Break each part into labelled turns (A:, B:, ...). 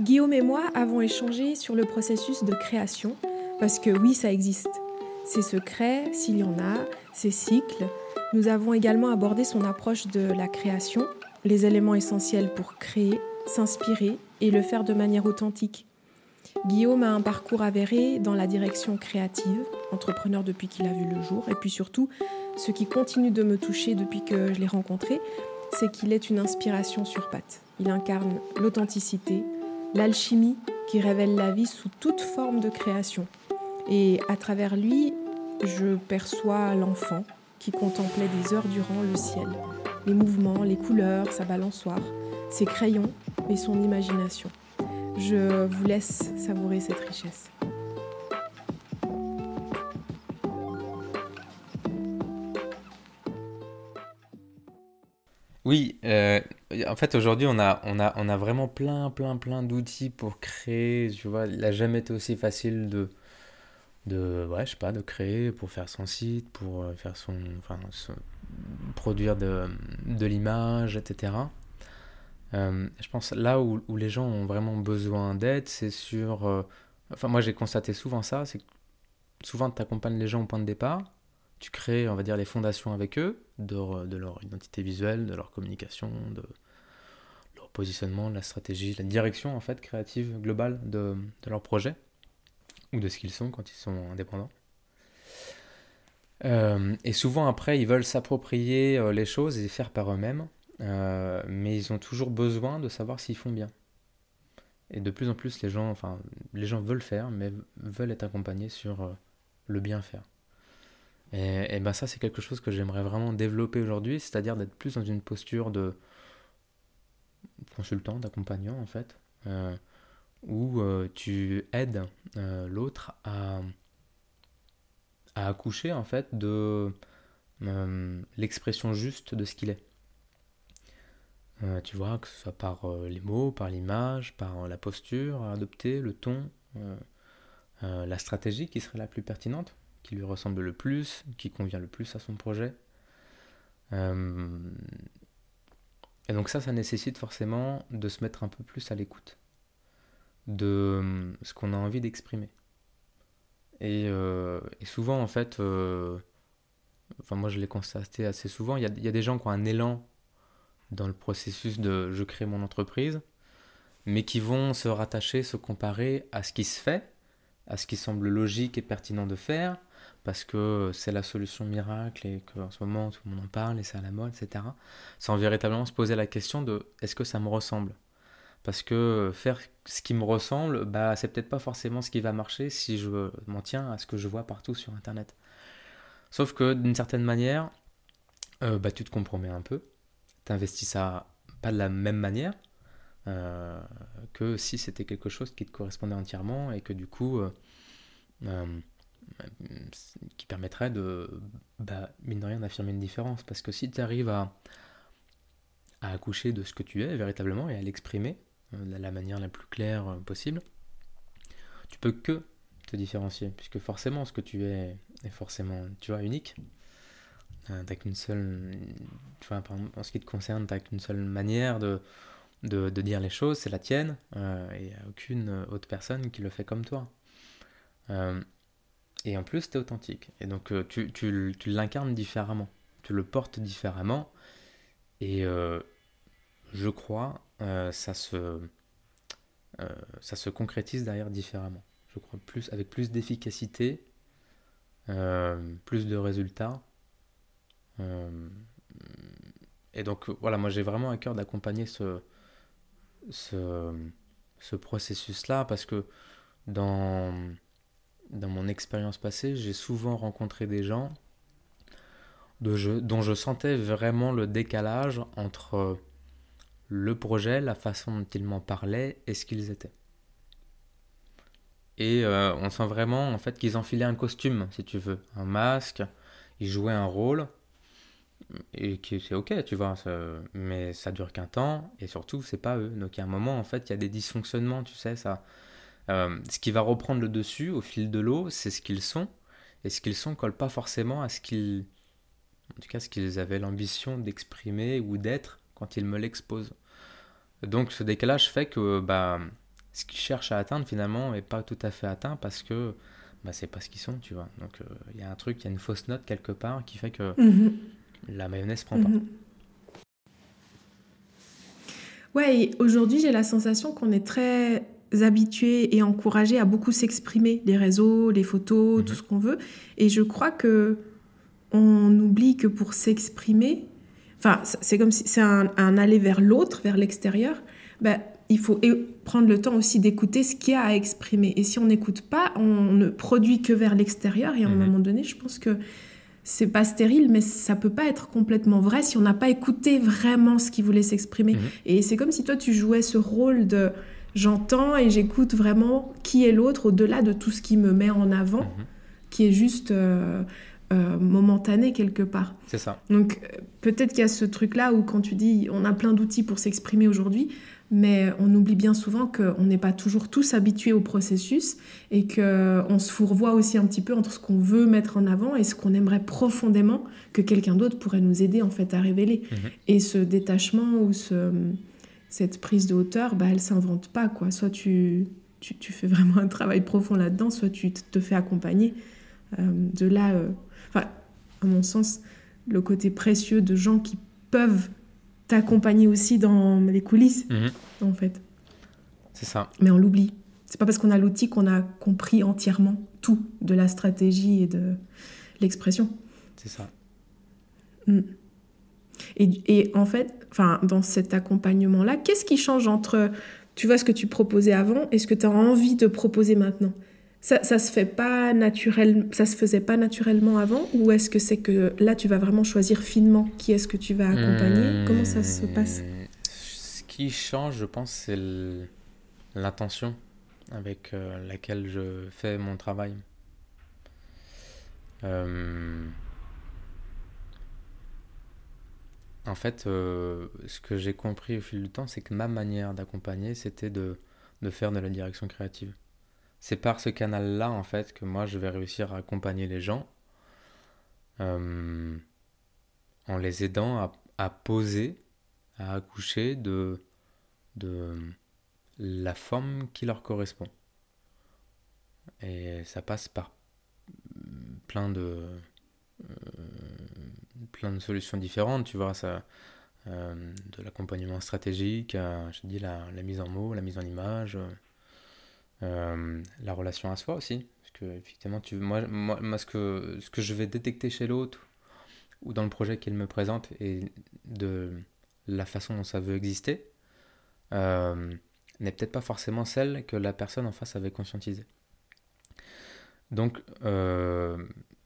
A: Guillaume et moi avons échangé sur le processus de création, parce que oui, ça existe. Ses secrets, s'il y en a, ses cycles. Nous avons également abordé son approche de la création, les éléments essentiels pour créer, s'inspirer et le faire de manière authentique. Guillaume a un parcours avéré dans la direction créative, entrepreneur depuis qu'il a vu le jour, et puis surtout, ce qui continue de me toucher depuis que je l'ai rencontré, c'est qu'il est une inspiration sur pattes. Il incarne l'authenticité, l'alchimie qui révèle la vie sous toute forme de création. Et à travers lui, je perçois l'enfant qui contemplait des heures durant le ciel, les mouvements, les couleurs, sa balançoire, ses crayons et son imagination. Je vous laisse savourer cette richesse.
B: Oui, euh, en fait aujourd'hui on a, on, a, on a vraiment plein, plein, plein d'outils pour créer, tu vois, il n'a jamais été aussi facile de, de, ouais, je sais pas, de créer, pour faire son site, pour euh, faire son, enfin, produire de, de l'image, etc. Euh, je pense là où, les gens ont vraiment besoin d'aide, c'est sur, enfin moi j'ai constaté souvent ça, c'est que souvent tu accompagnes les gens au point de départ, tu crées, on va dire, les fondations avec eux, de, de, leur identité visuelle, de leur communication, de leur positionnement, de la stratégie, la direction en fait créative globale de, de leur projet, ou de ce qu'ils sont quand ils sont indépendants. Euh, et souvent après, ils veulent s'approprier euh, les choses et faire par eux-mêmes, euh, mais ils ont toujours besoin de savoir s'ils font bien. Et de plus en plus, les gens, enfin, les gens veulent faire, mais veulent être accompagnés sur le bien faire. Et, ben ça, c'est quelque chose que j'aimerais vraiment développer aujourd'hui, c'est-à-dire d'être plus dans une posture de consultant, d'accompagnant en fait, euh, où euh, tu aides euh, l'autre à, à accoucher en fait de l'expression juste de ce qu'il est. tu vois, que ce soit par les mots, par l'image, par la posture à adopter, le ton, la stratégie qui serait la plus pertinente qui lui ressemble le plus, qui convient le plus à son projet. Euh, et donc ça, ça nécessite forcément de se mettre un peu plus à l'écoute de ce qu'on a envie d'exprimer. Et, euh, souvent, en fait, euh, enfin moi je l'ai constaté assez souvent, il y, a, des gens qui ont un élan dans le processus de je crée mon entreprise, mais qui vont se rattacher, se comparer à ce qui se fait, à ce qui semble logique et pertinent de faire, parce que c'est la solution miracle et qu'en ce moment tout le monde en parle et c'est à la mode, etc. Sans véritablement se poser la question de est-ce que ça me ressemble? Parce que faire ce qui me ressemble, bah, c'est peut-être pas forcément ce qui va marcher si je m'en tiens à ce que je vois partout sur Internet. Sauf que d'une certaine manière, euh, bah, tu te compromets un peu, tu investis ça pas de la même manière. Euh, que si c'était quelque chose qui te correspondait entièrement et que du coup euh, qui permettrait de, bah, mine de rien, d'affirmer une différence. Parce que si tu arrives à, à accoucher de ce que tu es véritablement et à l'exprimer euh, de la manière la plus claire euh, possible, tu peux que te différencier, puisque forcément ce que tu es est forcément, tu vois, unique. Euh, t'as qu'une seule, tu vois, en ce qui te concerne, t'as qu'une seule manière de, de, de, dire les choses, c'est la tienne, et il n'y a aucune autre personne qui le fait comme toi. Et en plus, tu es authentique. Et donc, euh, tu, tu, tu l'incarnes différemment. Tu le portes différemment. Et euh, je crois, euh, ça, se, ça se concrétise derrière différemment. Je crois plus, avec plus d'efficacité, plus de résultats. et donc, voilà, moi j'ai vraiment à cœur d'accompagner ce, ce, ce processus-là parce que dans dans mon expérience passée, j'ai souvent rencontré des gens dont je sentais vraiment le décalage entre le projet, la façon dont ils m'en parlaient et ce qu'ils étaient. Et euh, on sent vraiment en fait qu'ils enfilaient un costume, si tu veux, un masque, ils jouaient un rôle, et qui c'est ok, tu vois, mais ça dure qu'un temps, et surtout c'est pas eux. Donc il y a un moment en fait il y a des dysfonctionnements, tu sais, ça, euh, ce qui va reprendre le dessus au fil de l'eau, c'est ce qu'ils sont. Et ce qu'ils sont colle pas forcément à ce qu'ils, en tout cas, ce qu'ils avaient l'ambition d'exprimer ou d'être quand ils me l'exposent. Donc ce décalage fait que bah, ce qu'ils cherchent à atteindre finalement n'est pas tout à fait atteint parce que bah, c'est pas ce qu'ils sont, tu vois. Donc euh, il y a un truc, il y a une fausse note quelque part qui fait que
A: Mhm.
B: la mayonnaise prend pas.
A: Mhm. Ouais, et aujourd'hui, j'ai la sensation qu'on est très habitué et encouragé à beaucoup s'exprimer, les réseaux, les photos,
B: Mhm.
A: tout ce qu'on veut. Et je crois que on oublie que pour s'exprimer, enfin, c'est comme si c'est un, un aller vers l'autre, vers l'extérieur. Ben, il faut prendre le temps aussi d'écouter ce qu'il y a à exprimer. Et si on n'écoute pas, on ne produit que vers l'extérieur. Et à un
B: Mhm.
A: moment donné, je pense que c'est pas stérile, mais ça peut pas être complètement vrai si on n'a pas écouté vraiment ce qu'il voulait s'exprimer.
B: Mhm.
A: Et c'est comme si toi, tu jouais ce rôle de j'entends et j'écoute vraiment qui est l'autre au-delà de tout ce qui me met en avant,
B: Mhm.
A: qui est juste euh, euh, momentané quelque part.
B: C'est ça.
A: Donc euh, peut-être qu'il y a ce truc-là où quand tu dis on a plein d'outils pour s'exprimer aujourd'hui, mais on oublie bien souvent qu'on n'est pas toujours tous habitués au processus et qu'on se fourvoie aussi un petit peu entre ce qu'on veut mettre en avant et ce qu'on aimerait profondément que quelqu'un d'autre pourrait nous aider en fait à révéler.
B: Mhm.
A: Et ce détachement ou ce, cette prise de hauteur, bah, elle s'invente pas. quoi. Soit tu, tu, tu fais vraiment un travail profond là-dedans, soit tu te- fais accompagner. Euh, de là, euh, enfin, à mon sens, le côté précieux de gens qui peuvent t'accompagner aussi dans les coulisses,
B: Mhm.
A: en fait.
B: C'est ça.
A: Mais on l'oublie. C'est pas parce qu'on a l'outil qu'on a compris entièrement tout de la stratégie et de l'expression.
B: C'est ça.
A: Et, et en fait, enfin, dans cet accompagnement-là, qu'est-ce qui change entre, tu vois, ce que tu proposais avant et ce que tu as envie de proposer maintenant? Ça, ça se fait pas naturel, ça se faisait pas naturellement avant ou est-ce que c'est que là tu vas vraiment choisir finement qui est-ce que tu vas accompagner? Comment ça se passe?
B: Hmm, Ce qui change, je pense, c'est l'intention avec euh, laquelle je fais mon travail. Euh, En fait, euh, ce que j'ai compris au fil du temps, c'est que ma manière d'accompagner, c'était de, de faire de la direction créative. C'est par ce canal-là, en fait, que moi, je vais réussir à accompagner les gens euh, en les aidant à, à poser, à accoucher de, de la forme qui leur correspond. Et ça passe par plein de, euh, plein de solutions différentes, tu vois, ça, euh, de l'accompagnement stratégique, à, je dis, la, mise en mots, la mise en image, euh, la relation à soi aussi. Parce que, effectivement, tu, moi, ce, que, je vais détecter chez l'autre ou dans le projet qu'il me présente et de la façon dont ça veut exister euh, n'est peut-être pas forcément celle que la personne en face avait conscientisée. Donc, euh,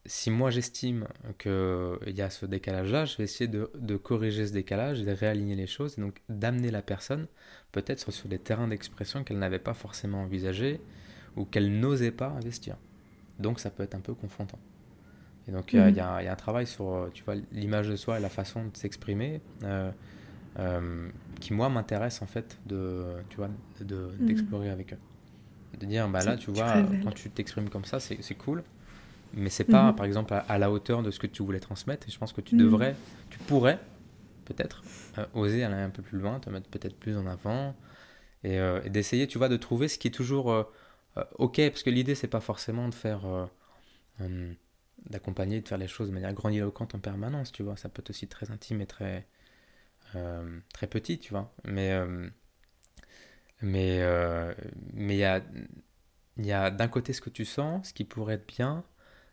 B: si moi j'estime qu'il y a ce décalage-là, je vais essayer de, de, corriger ce décalage et de réaligner les choses, et donc d'amener la personne peut-être sur des terrains d'expression qu'elle n'avait pas forcément envisagés ou qu'elle n'osait pas investir. Donc ça peut être un peu confrontant. Et donc il mmh. y, y, y, a un travail sur tu vois, l'image de soi et la façon de s'exprimer euh, euh, qui moi m'intéresse en fait de, tu vois, d'explorer de, mmh. avec eux. De dire, bah là tu vois, quand tu t'exprimes comme ça, c'est cool mais c'est pas, mmh. par exemple, à, à, la hauteur de ce que tu voulais transmettre. Et je pense que tu mmh. devrais, tu pourrais peut-être euh, oser aller un peu plus loin, te mettre peut-être plus en avant et, euh, et d'essayer, tu vois, de trouver ce qui est toujours euh, ok, parce que l'idée c'est pas forcément de faire, d'accompagner, de faire les choses de manière grandiloquente en permanence, tu vois. Ça peut être aussi très intime et très euh, très petit, tu vois. Mais euh, mais mais il y a y a d'un côté ce que tu sens, ce qui pourrait être bien,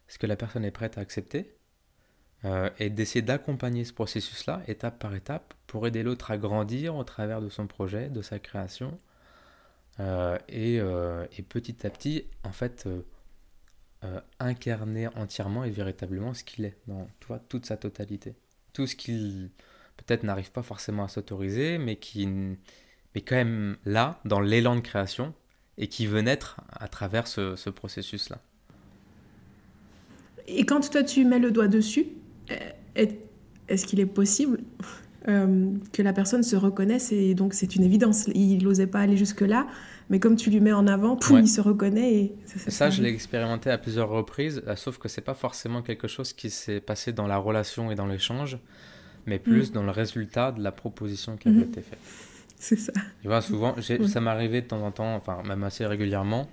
B: ce que la personne est prête à accepter, euh, et d'essayer d'accompagner ce processus-là, étape par étape, pour aider l'autre à grandir au travers de son projet, de sa création, euh, et, euh, et, petit à petit, en fait, incarner entièrement et véritablement ce qu'il est, dans tu vois, toute sa totalité. Tout ce qu'il peut-être n'arrive pas forcément à s'autoriser, mais qui est quand même là, dans l'élan de création, et qui veut naître à travers ce, ce processus-là.
A: Et quand toi tu mets le doigt dessus, est-ce qu'il est possible euh, que la personne se reconnaisse et donc c'est une évidence, il n'osait pas aller jusque-là, mais comme tu lui mets en avant, poum, ouais. il se reconnaît et
B: ça, ça, ça je l'ai expérimenté à plusieurs reprises, sauf que c'est pas forcément quelque chose qui s'est passé dans la relation et dans l'échange, mais plus mmh. dans le résultat de la proposition qui avait mmh. été faite.
A: C'est ça.
B: Tu vois, souvent, ça m'arrivait de temps en temps, enfin même assez régulièrement,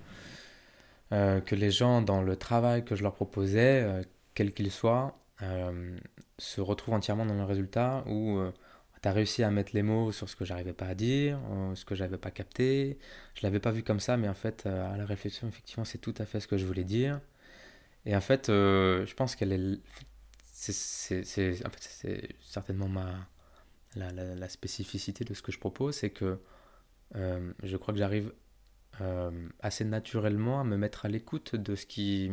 B: euh, que les gens, dans le travail que je leur proposais, euh, quel qu'il soit, euh, se retrouvent entièrement dans le résultat où tu as réussi à mettre les mots sur ce que j'arrivais pas à dire, ce que j'avais pas capté. Je l'avais pas vu comme ça, mais en fait, à la réflexion, effectivement, c'est tout à fait ce que je voulais dire. Et en fait, je pense qu'elle est. C'est en fait, certainement ma, la, la, spécificité de ce que je propose, c'est que je crois que j'arrive euh, assez naturellement à me mettre à l'écoute de ce qui,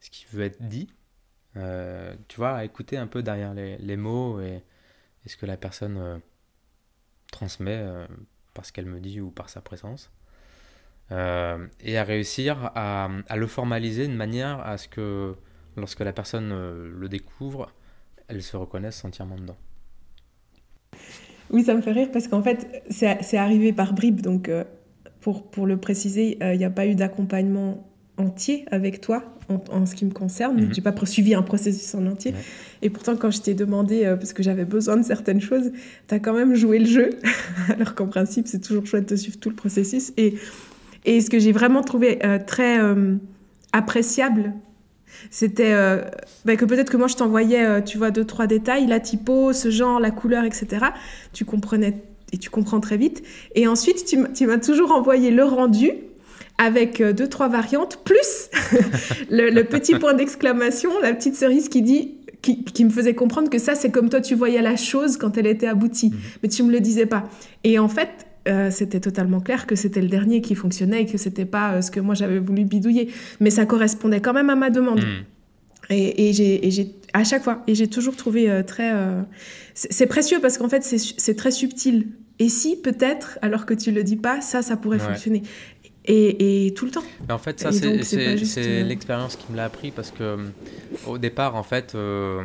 B: ce qui veut être dit. Euh, tu vois, à écouter un peu derrière les, les mots et, ce que la personne euh, transmet par ce qu'elle me dit ou par sa présence. et à réussir à, à, le formaliser de manière à ce que lorsque la personne le découvre, elle se reconnaisse entièrement dedans.
A: Oui, ça me fait rire parce qu'en fait, c'est arrivé par bribes. Donc, pour, le préciser, euh, il n'y a pas eu d'accompagnement entier avec toi en, ce qui me concerne. Mhm. Je n'ai pas suivi un processus en entier. Et pourtant, quand je t'ai demandé, euh, parce que j'avais besoin de certaines choses, tu as quand même joué le jeu. Alors qu'en principe, c'est toujours chouette de suivre tout le processus. Et, et ce que j'ai vraiment trouvé euh, très appréciable, c'était bah, que peut-être que moi, je t'envoyais, tu vois, deux, trois détails, la typo, ce genre, la couleur, etc. Tu comprenais et tu comprends très vite. Et ensuite, tu m'as toujours envoyé le rendu avec euh, deux, trois variantes, plus le, petit point d'exclamation, la petite cerise qui dit qui, me faisait comprendre que ça, c'est comme toi, tu voyais la chose quand elle était aboutie. Mhm. Mais tu me le disais pas. Et en fait, euh, c'était totalement clair que c'était le dernier qui fonctionnait et que c'était pas euh, ce que moi j'avais voulu bidouiller. Mais ça correspondait quand même à ma demande. Mhm. Et, et j'ai à chaque fois. Et j'ai toujours trouvé très. C'est précieux parce qu'en fait, c'est très subtil. Et si peut-être, alors que tu le dis pas, ça, ça pourrait fonctionner. Et, et, tout le temps.
B: Mais en fait, ça, c'est euh, l'expérience qui me l'a appris parce que euh, au départ, en fait, euh,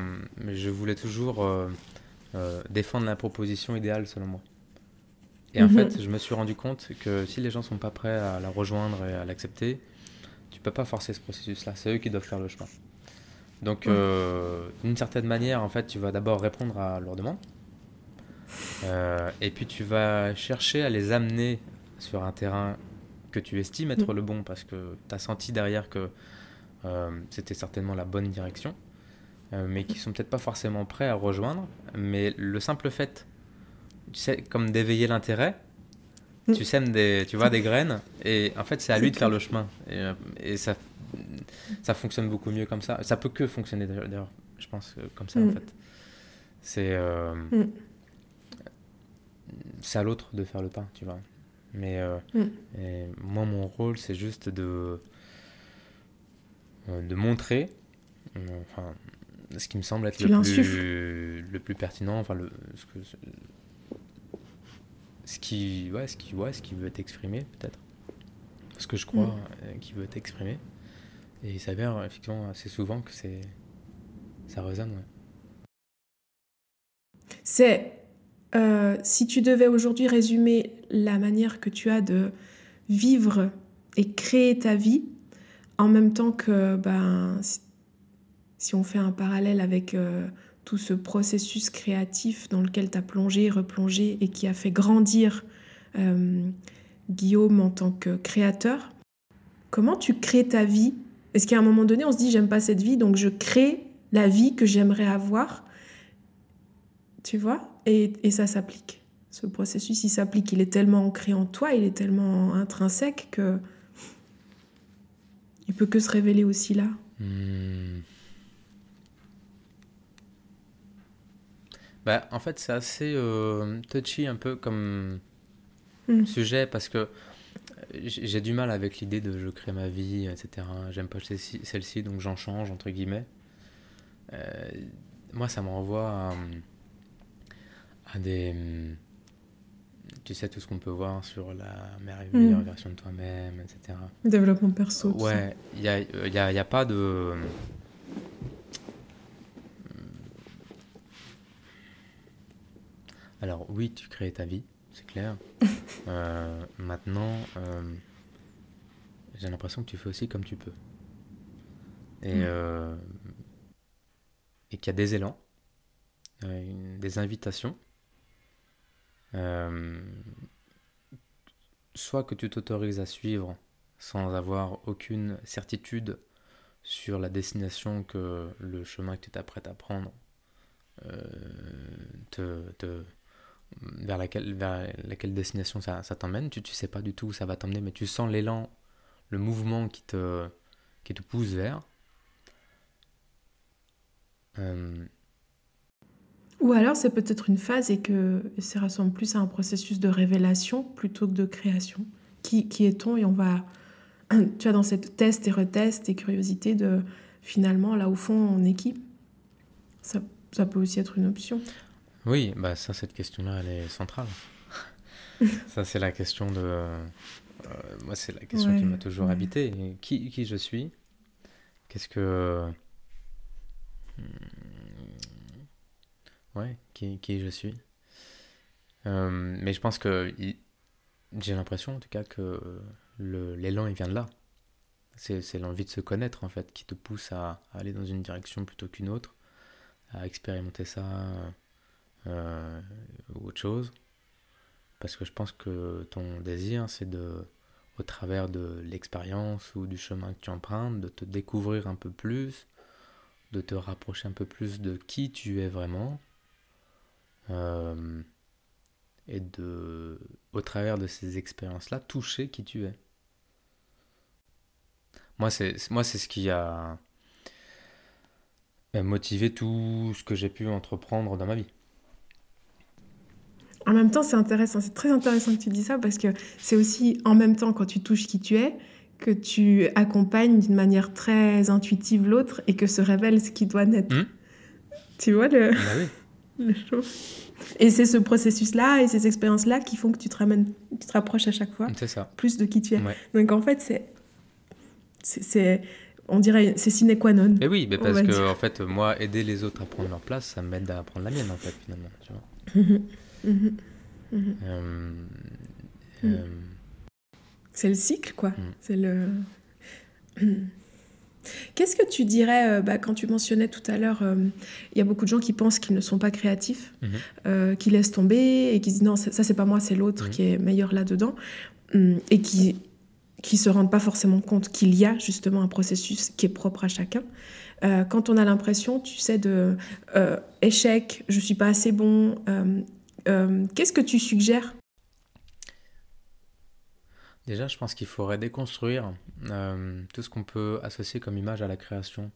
B: je voulais toujours défendre la proposition idéale selon moi. Et en mhm. fait, je me suis rendu compte que si les gens sont pas prêts à la rejoindre et à l'accepter, tu peux pas forcer ce processus-là. C'est eux qui doivent faire le chemin. Donc, d'une certaine manière, en fait, tu vas d'abord répondre à leurs demandes. Euh, et puis tu vas chercher à les amener sur un terrain que tu estimes être mm. le bon parce que tu as senti derrière que euh, c'était certainement la bonne direction, euh, mais qui sont peut-être pas forcément prêts à rejoindre. Mais le simple fait, tu sais, comme d'éveiller l'intérêt, mm. tu sèmes des, tu vois, des graines, et en fait c'est à lui de faire le chemin. Et, ça, ça fonctionne beaucoup mieux comme ça. Ça peut que fonctionner d'ailleurs, je pense, comme ça en mm. fait. C'est c'est à l'autre de faire le pas, tu vois. Mais euh, mm. moi, mon rôle, c'est juste de, euh, de montrer enfin, ce qui me semble être le plus, le plus pertinent, enfin, le, ce, que, ce, qui, ouais, ce, qui, ouais, ce qui veut être exprimé, peut-être. Ce que je crois mm. euh, qui veut être exprimé. Et il s'avère effectivement assez souvent que c'est ça résonne. Ouais.
A: C'est euh, si tu devais aujourd'hui résumer la manière que tu as de vivre et créer ta vie, en même temps que ben, si on fait un parallèle avec euh, tout ce processus créatif dans lequel tu as plongé, replongé et qui a fait grandir euh, Guillaume en tant que créateur, comment tu crées ta vie? Est-ce qu'à un moment donné, on se dit j'aime pas cette vie, donc je crée la vie que j'aimerais avoir Tu vois? Et, ça s'applique. Ce processus, il s'applique. Il est tellement ancré en toi, il est tellement intrinsèque que il peut que se révéler aussi là. Hmm.
B: Bah, en fait, c'est assez euh, touchy un peu comme hmm. sujet parce que j'ai du mal avec l'idée de je crée ma vie, etc. J'aime pas celle-ci, donc j'en change, entre guillemets. Euh, moi, ça m'envoie à des. Hmm, tu sais, tout ce qu'on peut voir sur la meilleure hmm. version de toi-même, etc.
A: Développement perso.
B: ouais, il n'y a, y a, y a, pas de. Alors, oui, tu crées ta vie, c'est clair. Euh, maintenant, euh, j'ai l'impression que tu fais aussi comme tu peux. Et, euh, et qu'il y a des élans, des invitations soit que tu t'autorises à suivre sans avoir aucune certitude sur la destination que le chemin que tu t'apprêtes à prendre te, te, vers laquelle, vers laquelle destination ça, t'emmène. Tu ne sais pas du tout où ça va t'emmener, mais tu sens l'élan, le mouvement qui te, qui te pousse vers.
A: Euh, Ou alors c'est peut-être une phase et que ça ressemble plus à un processus de révélation plutôt que de création. Qui, qui est-on Et on va, tu as dans cette test et retest et curiosité de finalement là au fond on équipe. Ça, ça peut aussi être une option.
B: Oui, bah ça, cette question-là, elle est centrale. ça, c'est la question de. Euh, moi, c'est la question qui m'a toujours habité. Qui, qui je suis? Qu'est-ce que. Hmm, ouais, qui, qui je suis? Euh, Mais je pense que. J'ai l'impression, en tout cas, que l'élan, il vient de là. C'est l'envie de se connaître, en fait, qui te pousse à, à aller dans une direction plutôt qu'une autre, à expérimenter ça euh, ou autre chose. Parce que je pense que ton désir, c'est de, au travers de l'expérience ou du chemin que tu empruntes, de te découvrir un peu plus, de te rapprocher un peu plus de qui tu es vraiment. Euh, et de, au travers de ces expériences-là, toucher qui tu es. Moi, c'est, moi, c'est ce qui a motivé tout ce que j'ai pu entreprendre dans ma vie.
A: En même temps, c'est intéressant, c'est très intéressant que tu dis ça parce que c'est aussi en même temps quand tu touches qui tu es que tu accompagnes d'une manière très intuitive l'autre et que se révèle ce qui doit naître. Hmm. Tu vois le, bah oui. Et c'est ce processus-là et ces expériences-là qui font que tu te ramènes, tu te rapproches à chaque fois plus de qui tu es. Donc en fait, c'est, c'est, on dirait, c'est sine qua non.
B: Mais oui, mais parce que en fait, moi, aider les autres à prendre leur place, ça m'aide à prendre la mienne en fait finalement. Tu vois. Mhm. Mhm. Euh,
A: mhm. Euh, c'est le cycle, quoi. C'est le. Qu'est-ce que tu dirais, euh, bah, quand tu mentionnais tout à l'heure, il y a beaucoup de gens qui pensent qu'ils ne sont pas créatifs, qui laissent tomber et qui disent non, ça, c'est pas moi, c'est l'autre qui est meilleur là-dedans, hum, et qui qui se rendent pas forcément compte qu'il y a justement un processus qui est propre à chacun. quand on a l'impression, tu sais, de échec, je suis pas assez bon, euh, qu'est-ce que tu suggères?
B: Déjà, je pense qu'il faudrait déconstruire euh, tout ce qu'on peut associer comme image à la création.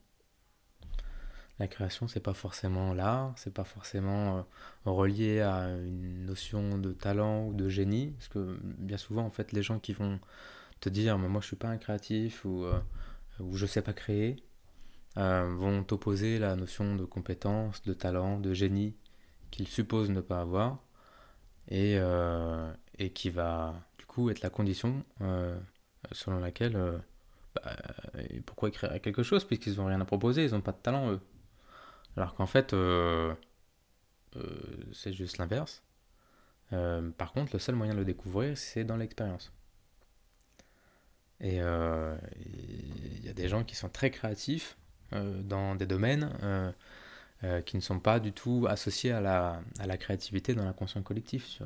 B: La création, c'est pas forcément l'art, c'est pas forcément euh, relié à une notion de talent ou de génie, parce que bien souvent, en fait, les gens qui vont te dire, moi, je suis pas un créatif ou, ou je sais pas créer, vont t'opposer la notion de compétence, de talent, de génie qu'il suppose ne pas avoir, et, euh, et qui va du coup être la condition euh, selon laquelle euh, bah, pourquoi écrire quelque chose puisqu'ils n'ont rien à proposer, ils n'ont pas de talent eux. Alors qu'en fait, c'est juste l'inverse. par contre, le seul moyen de le découvrir, c'est dans l'expérience. Et il y a des gens qui sont très créatifs dans des domaines euh, qui ne sont pas du tout associés à la, à la créativité dans l'inconscient collectif.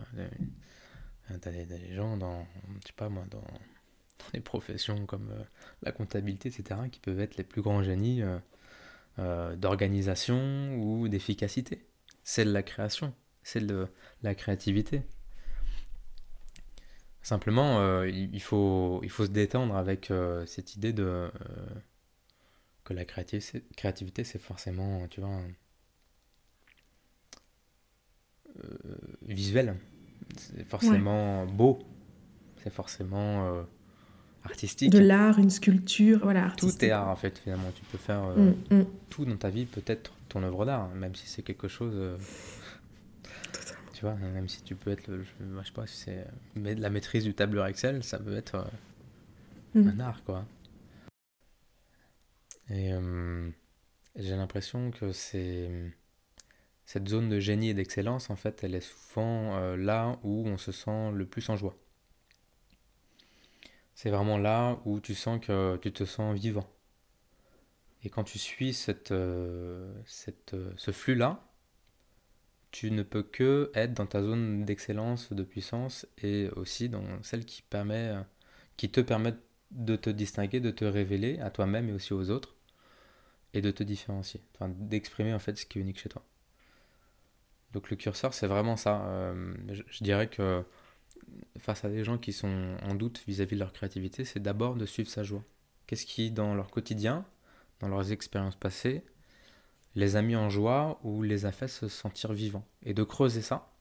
B: Tu as, des, gens dans, je sais pas moi, dans, des professions comme euh, la comptabilité, etc., qui peuvent être les plus grands génies euh, d'organisation ou d'efficacité. C'est de la création, c'est de la créativité. Simplement, il, faut, il faut se détendre avec cette idée de que la créativité, c'est forcément, tu vois, visuel. C'est forcément beau. C'est forcément euh, artistique.
A: De l'art, une sculpture, voilà.
B: Tout est art en fait, finalement. Tu peux faire euh, mm, mm. tout dans ta vie, peut-être ton œuvre d'art, même si c'est quelque chose. tu vois, même si tu peux être, le, je, sais pas si c'est la maîtrise du tableur Excel, ça peut être mm. un art, quoi. Et j'ai l'impression que c'est cette zone de génie et d'excellence, en fait, elle est souvent euh, là où on se sent le plus en joie. C'est vraiment là où tu sens que tu te sens vivant. Et quand tu suis euh, euh, ce flux-là, tu ne peux que être dans ta zone d'excellence, de puissance et aussi dans celle qui, te permet de te distinguer, de te révéler à toi-même et aussi aux autres et de te différencier, d'exprimer ce qui est unique chez toi. Donc le curseur, c'est vraiment ça. Euh, je, dirais que face à des gens qui sont en doute vis-à-vis de leur créativité, c'est d'abord de suivre sa joie. Qu'est-ce qui, dans leur quotidien, dans leurs expériences passées, les a mis en joie ou les a fait se sentir vivants? Et de creuser ça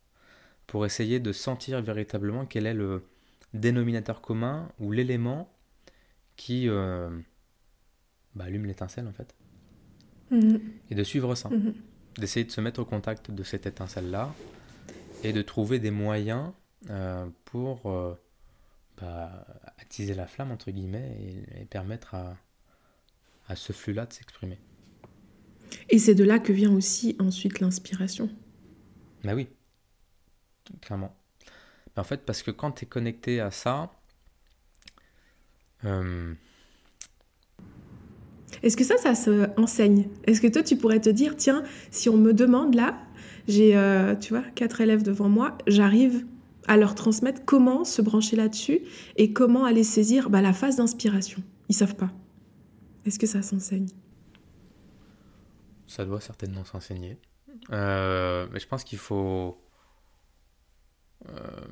B: pour essayer de sentir véritablement quel est le dénominateur commun ou l'élément qui euh, bah, allume l'étincelle en fait. Mhm. Et de suivre ça. Mhm. D'essayer de se mettre au contact de cette étincelle-là et de trouver des moyens euh, pour euh, bah, attiser la flamme, entre guillemets, et, permettre à, à ce flux-là de s'exprimer.
A: Et c'est de là que vient aussi ensuite l'inspiration.
B: Bah oui, clairement. en fait, parce que quand tu es connecté à ça, euh,
A: est-ce que ça, ça se enseigne? Est-ce que toi, tu pourrais te dire, tiens, si on me demande là, j'ai, euh, tu vois, quatre élèves devant moi, j'arrive à leur transmettre comment se brancher là-dessus et comment aller saisir bah, la phase d'inspiration? Ils savent pas. Est-ce que ça s'enseigne?
B: Ça doit certainement s'enseigner. Euh, mais je pense qu'il faut... Euh,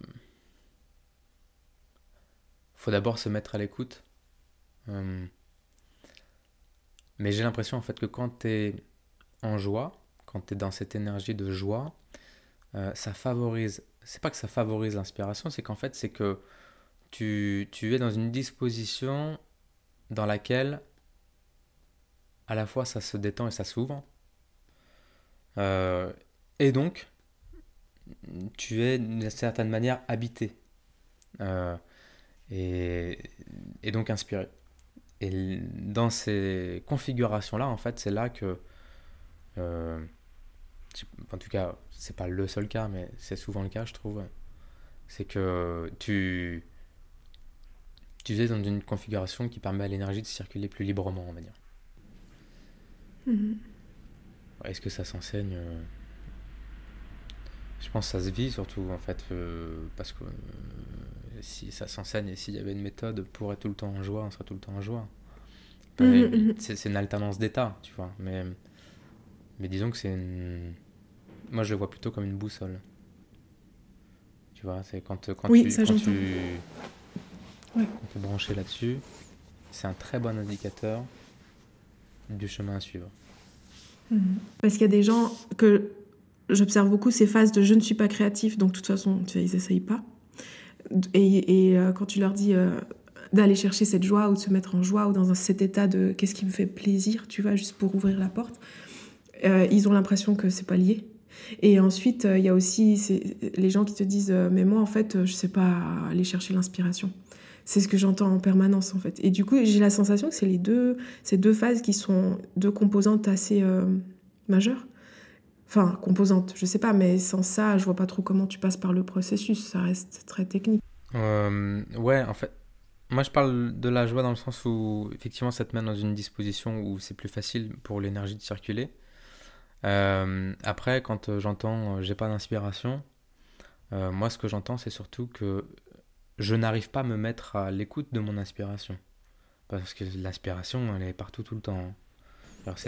B: faut d'abord se mettre à l'écoute. Mais j'ai l'impression en fait que quand tu es en joie, quand tu es dans cette énergie de joie, euh, ça favorise, c'est pas que ça favorise l'inspiration, c'est qu'en fait c'est que tu, es dans une disposition dans laquelle à la fois ça se détend et ça s'ouvre. Euh, et donc, tu es d'une certaine manière habité. Euh, et donc inspiré. Et dans ces configurations-là, en fait, c'est là que, euh, en tout cas, c'est pas le seul cas, mais c'est souvent le cas, je trouve, c'est que tu, tu es dans une configuration qui permet à l'énergie de circuler plus librement, on va dire. Mm-hmm. Est-ce que ça s'enseigne euh, Je pense que ça se vit surtout, en fait, euh, parce que si ça s'enseigne et s'il y avait une méthode pour être tout le temps en joie, on serait tout le temps en joie. Mhm, mhm. C'est une alternance d'état, tu vois. Mais, mais disons que c'est une. Moi, je le vois plutôt comme une boussole. Tu vois, c'est quand, quand, tu, quand, tu, quand tu es branché là-dessus, c'est un très bon indicateur du chemin à suivre.
A: Mhm. Parce qu'il y a des gens que j'observe beaucoup ces phases de je ne suis pas créatif, donc de toute façon, ils n'essayent pas. Et, euh, quand tu leur dis euh, d'aller chercher cette joie ou de se mettre en joie ou dans cet état de qu'est-ce qui me fait plaisir, tu vois, juste pour ouvrir la porte, euh, ils ont l'impression que c'est pas lié. Et ensuite, il y a aussi les gens qui te disent Mais moi, en fait, je sais pas aller chercher l'inspiration. C'est ce que j'entends en permanence, en fait. Et du coup, j'ai la sensation que c'est les deux, ces deux phases qui sont deux composantes assez majeures. Enfin, composante, je sais pas, mais sans ça, je vois pas trop comment tu passes par le processus. Ça reste très technique.
B: Euh, ouais, en fait, moi je parle de la joie dans le sens où effectivement ça te met dans une disposition où c'est plus facile pour l'énergie de circuler. Euh, après, quand j'entends euh, j'ai pas d'inspiration, moi ce que j'entends c'est surtout que je n'arrive pas à me mettre à l'écoute de mon inspiration. Parce que l'inspiration, elle est partout tout le temps.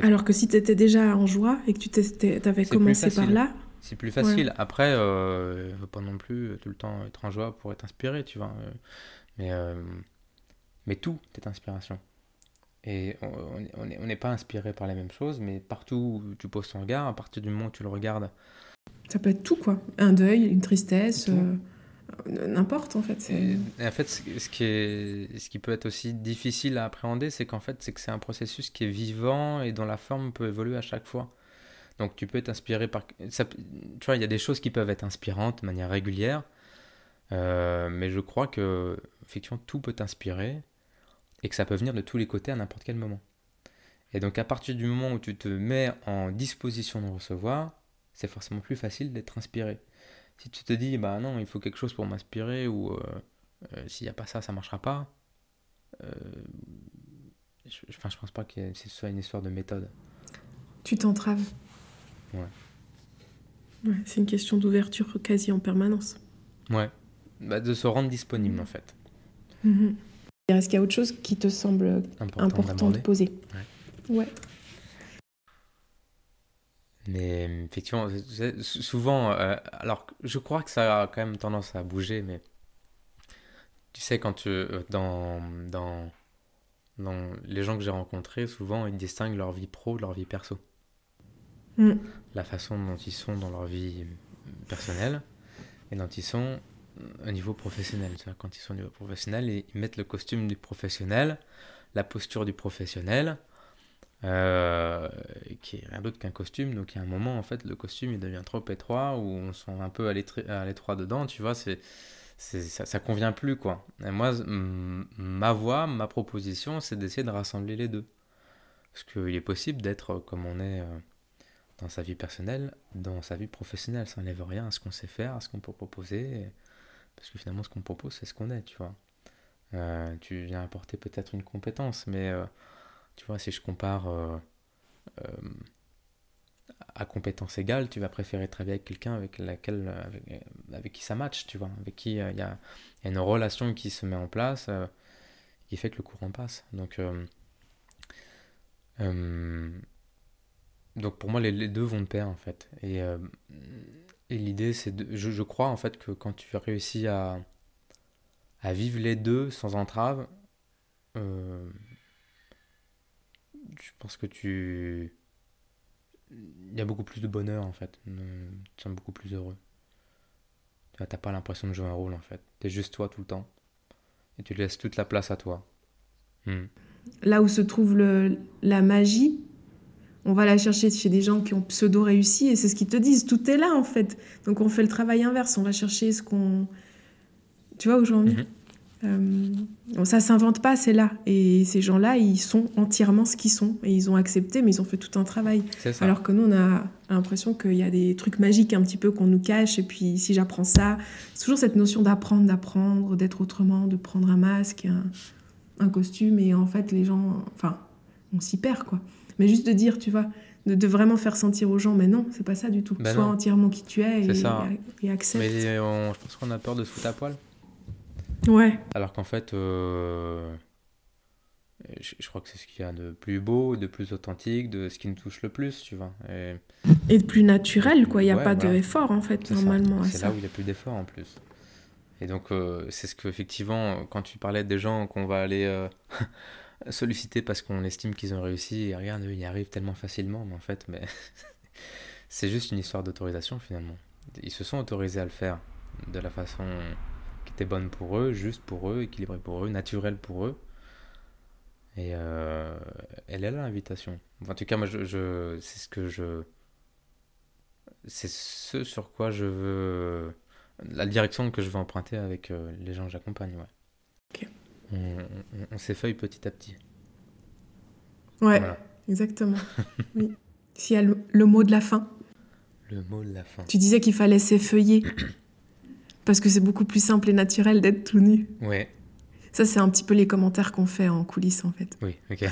A: Alors, que si tu étais déjà en joie et que tu avais commencé par là.
B: C'est plus facile. Après, euh, ne pas non plus tout le temps être en joie pour être inspiré, tu vois. Euh, mais, euh, mais tout est inspiration. Et on n'est pas inspiré par les mêmes choses, mais partout où tu poses ton regard, à partir du moment où tu le regardes.
A: Ça peut être tout, quoi. Un deuil, une tristesse. Euh, n'importe en fait.
B: Et en fait, ce qui, est, ce qui peut être aussi difficile à appréhender, c'est qu'en fait, c'est que c'est un processus qui est vivant et dont la forme peut évoluer à chaque fois. Donc tu peux être inspiré par... Ça, tu vois, il y a des choses qui peuvent être inspirantes de manière régulière, euh, mais je crois que effectivement tout peut t'inspirer et que ça peut venir de tous les côtés à n'importe quel moment. Et donc à partir du moment où tu te mets en disposition de recevoir, c'est forcément plus facile d'être inspiré. Si tu te dis, bah non, il faut quelque chose pour m'inspirer, ou euh, euh, s'il n'y a pas ça, ça ne marchera pas, euh, je, enfin, je pense pas que ce soit une histoire de méthode.
A: Tu t'entraves.
B: Ouais.
A: Ouais, c'est une question d'ouverture quasi en permanence.
B: Ouais, bah, de se rendre disponible en fait.
A: Mhm. Est-ce qu'il y a autre chose qui te semble important, de poser?
B: Ouais. Mais effectivement, souvent, euh, alors je crois que ça a quand même tendance à bouger, mais tu sais, quand tu, euh, dans, dans, dans les gens que j'ai rencontrés, souvent ils distinguent leur vie pro de leur vie perso. Mm. La façon dont ils sont dans leur vie personnelle et dont ils sont au niveau professionnel. Quand ils sont au niveau professionnel, ils mettent le costume du professionnel, la posture du professionnel, euh, qui est rien d'autre qu'un costume. Donc, il y a un moment, en fait, le costume il devient trop étroit ou on sent un peu à l'étroit dedans. Tu vois, c'est, ça, ça convient plus, quoi. Et moi, ma voix, ma proposition, c'est d'essayer de rassembler les deux. Parce qu'il est possible d'être comme on est euh, dans sa vie personnelle, dans sa vie professionnelle. Ça n'enlève rien à ce qu'on sait faire, à ce qu'on peut proposer. Parce que finalement, ce qu'on propose, c'est ce qu'on est, tu vois. Euh, tu viens apporter peut-être une compétence, mais tu vois, si je compare euh, euh, à compétence égale, tu vas préférer travailler avec quelqu'un avec laquelle, avec, qui ça match, tu vois, avec qui euh, il y, a, une relation qui se met en place, qui fait que le courant passe. Donc, donc pour moi, les, deux vont de pair en fait. Et, et l'idée, c'est de, je, je, crois en fait que quand tu réussis à, à vivre les deux sans entrave, je pense que tu. Il y a beaucoup plus de bonheur en fait. Tu te sens beaucoup plus heureux. Tu n'as pas l'impression de jouer un rôle en fait. Tu es juste toi tout le temps. Et tu laisses toute la place à toi.
A: Hmm. Là où se trouve le, la magie, on va la chercher chez des gens qui ont pseudo réussi et c'est ce qu'ils te disent. Tout est là en fait. Donc on fait le travail inverse. On va chercher ce qu'on. Tu vois aujourd'hui mhm. Euh, ça s'invente pas, c'est là. Et ces gens-là, ils sont entièrement ce qu'ils sont. Et ils ont accepté, mais ils ont fait tout un travail. Alors que nous, on a l'impression qu'il y a des trucs magiques un petit peu qu'on nous cache. Et puis, si j'apprends ça, c'est toujours cette notion d'apprendre, d'apprendre, d'être autrement, de prendre un masque, un, costume. Et en fait, les gens, enfin, on s'y perd, quoi. Mais juste de dire, tu vois, de, vraiment faire sentir aux gens, mais non, c'est pas ça du tout. Ben Sois entièrement qui tu es et, et, accepte.
B: Mais je pense qu'on a peur de se foutre à poil.
A: Ouais.
B: Alors qu'en fait, euh, je, crois que c'est ce qu'il y a de plus beau, de plus authentique, de ce qui nous touche le plus, tu vois. Et,
A: et de plus naturel, quoi. Il n'y a pas d'effort, en fait, normalement.
B: C'est là où il n'y a plus d'effort, en plus. Et donc, euh, c'est ce que, effectivement, quand tu parlais des gens qu'on va aller euh, solliciter parce qu'on estime qu'ils ont réussi, et regarde, eux, ils y arrivent tellement facilement, mais en fait, mais c'est juste une histoire d'autorisation, finalement. Ils se sont autorisés à le faire de la façon bonne pour eux, juste pour eux, équilibrée pour eux, naturelle pour eux. Et euh, elle est là l'invitation. en tout cas, moi, je, c'est ce que je. C'est ce sur quoi je veux. La direction que je veux emprunter avec euh, les gens que j'accompagne, ouais. On, s'effeuille petit à petit.
A: Ouais, exactement. oui. S'il y a le, mot de la fin.
B: Le mot de la fin.
A: Tu disais qu'il fallait s'effeuiller. Parce que c'est beaucoup plus simple et naturel d'être tout nu.
B: Ouais.
A: Ça, c'est un petit peu les commentaires qu'on fait en coulisses, en fait.
B: Oui, ok.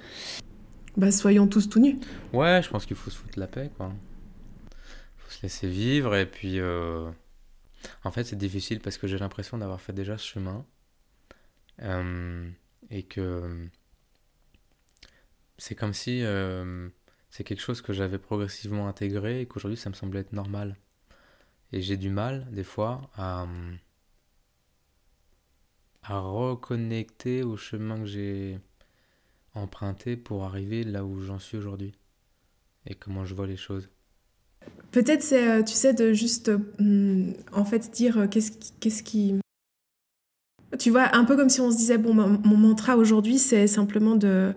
A: bah, soyons tous tout nus.
B: Ouais, je pense qu'il faut se foutre la paix, quoi. Il faut se laisser vivre, et puis... Euh, en fait, c'est difficile parce que j'ai l'impression d'avoir fait déjà ce chemin. Euh, et que... C'est comme si... Euh, c'est quelque chose que j'avais progressivement intégré et qu'aujourd'hui, ça me semblait être normal. Et j'ai du mal, des fois, à, à reconnecter au chemin que j'ai emprunté pour arriver là où j'en suis aujourd'hui. Et comment je vois les choses.
A: Peut-être c'est, euh, tu sais, de juste, hmm, en fait, dire euh, qu'est-ce qui, qu'est-ce qui... Tu vois, un peu comme si on se disait, bon, mon mantra aujourd'hui, c'est simplement de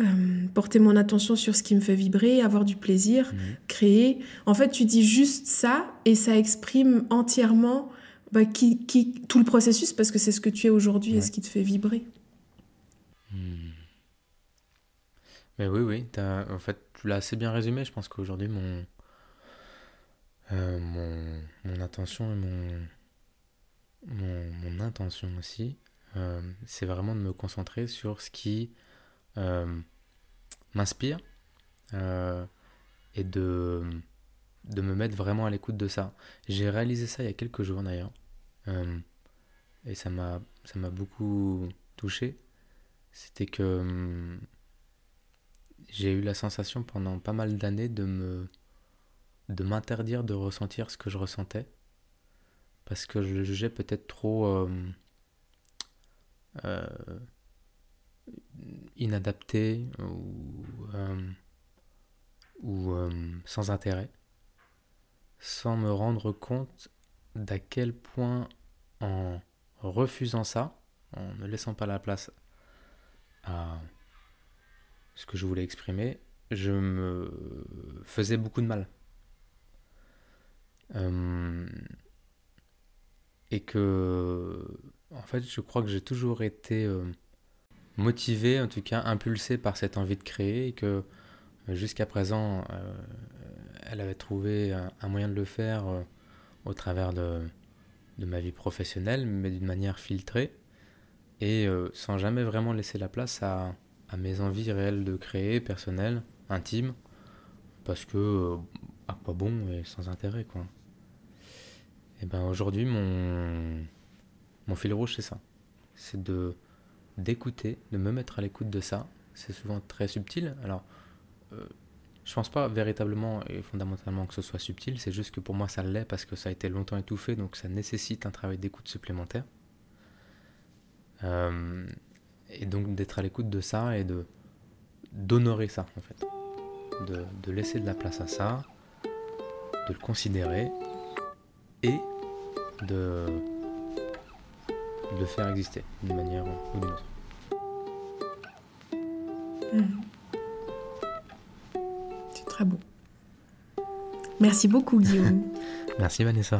A: euh, porter mon attention sur ce qui me fait vibrer, avoir du plaisir, mhm. créer. En fait, tu dis juste ça et ça exprime entièrement bah, qui, qui, tout le processus parce que c'est ce que tu es aujourd'hui et ce qui te fait vibrer.
B: Hmm. Mais oui, oui, en fait, tu l'as assez bien résumé. Je pense qu'aujourd'hui, mon, euh, mon, mon, attention et mon, mon, mon intention aussi, euh, c'est vraiment de me concentrer sur ce qui m'inspire euh, et de me mettre vraiment à l'écoute de ça. J'ai réalisé ça il y a quelques jours d'ailleurs. Euh, et ça m'a beaucoup touché. C'était que hum, j'ai eu la sensation pendant pas mal d'années de me de m'interdire de ressentir ce que je ressentais parce que je le jugeais peut-être trop euh, euh, inadapté ou, euh, ou sans intérêt, sans me rendre compte d'à quel point en refusant ça, en ne laissant pas la place à ce que je voulais exprimer, je me faisais beaucoup de mal. Euh, et que, en fait, je crois que j'ai toujours été euh, motivé, en tout cas impulsé par cette envie de créer, et que euh, jusqu'à présent, elle avait trouvé un, moyen de le faire au travers de, de, ma vie professionnelle, mais d'une manière filtrée, et sans jamais vraiment laisser la place à, à mes envies réelles de créer, personnelles, intimes, parce que à quoi bon et sans intérêt quoi. Et ben aujourd'hui mon mon fil rouge c'est ça, c'est de d'écouter, de me mettre à l'écoute de ça. C'est souvent très subtil. Alors euh, je pense pas véritablement et fondamentalement que ce soit subtil, c'est juste que pour moi ça l'est parce que ça a été longtemps étouffé, donc ça nécessite un travail d'écoute supplémentaire. Euh, et donc d'être à l'écoute de ça et de d'honorer ça en fait. De, de, laisser de la place à ça, de le considérer et de, de le faire exister d'une manière ou d'une autre.
A: Hmm. C'est très beau. Merci beaucoup Guillaume.
B: Merci Vanessa.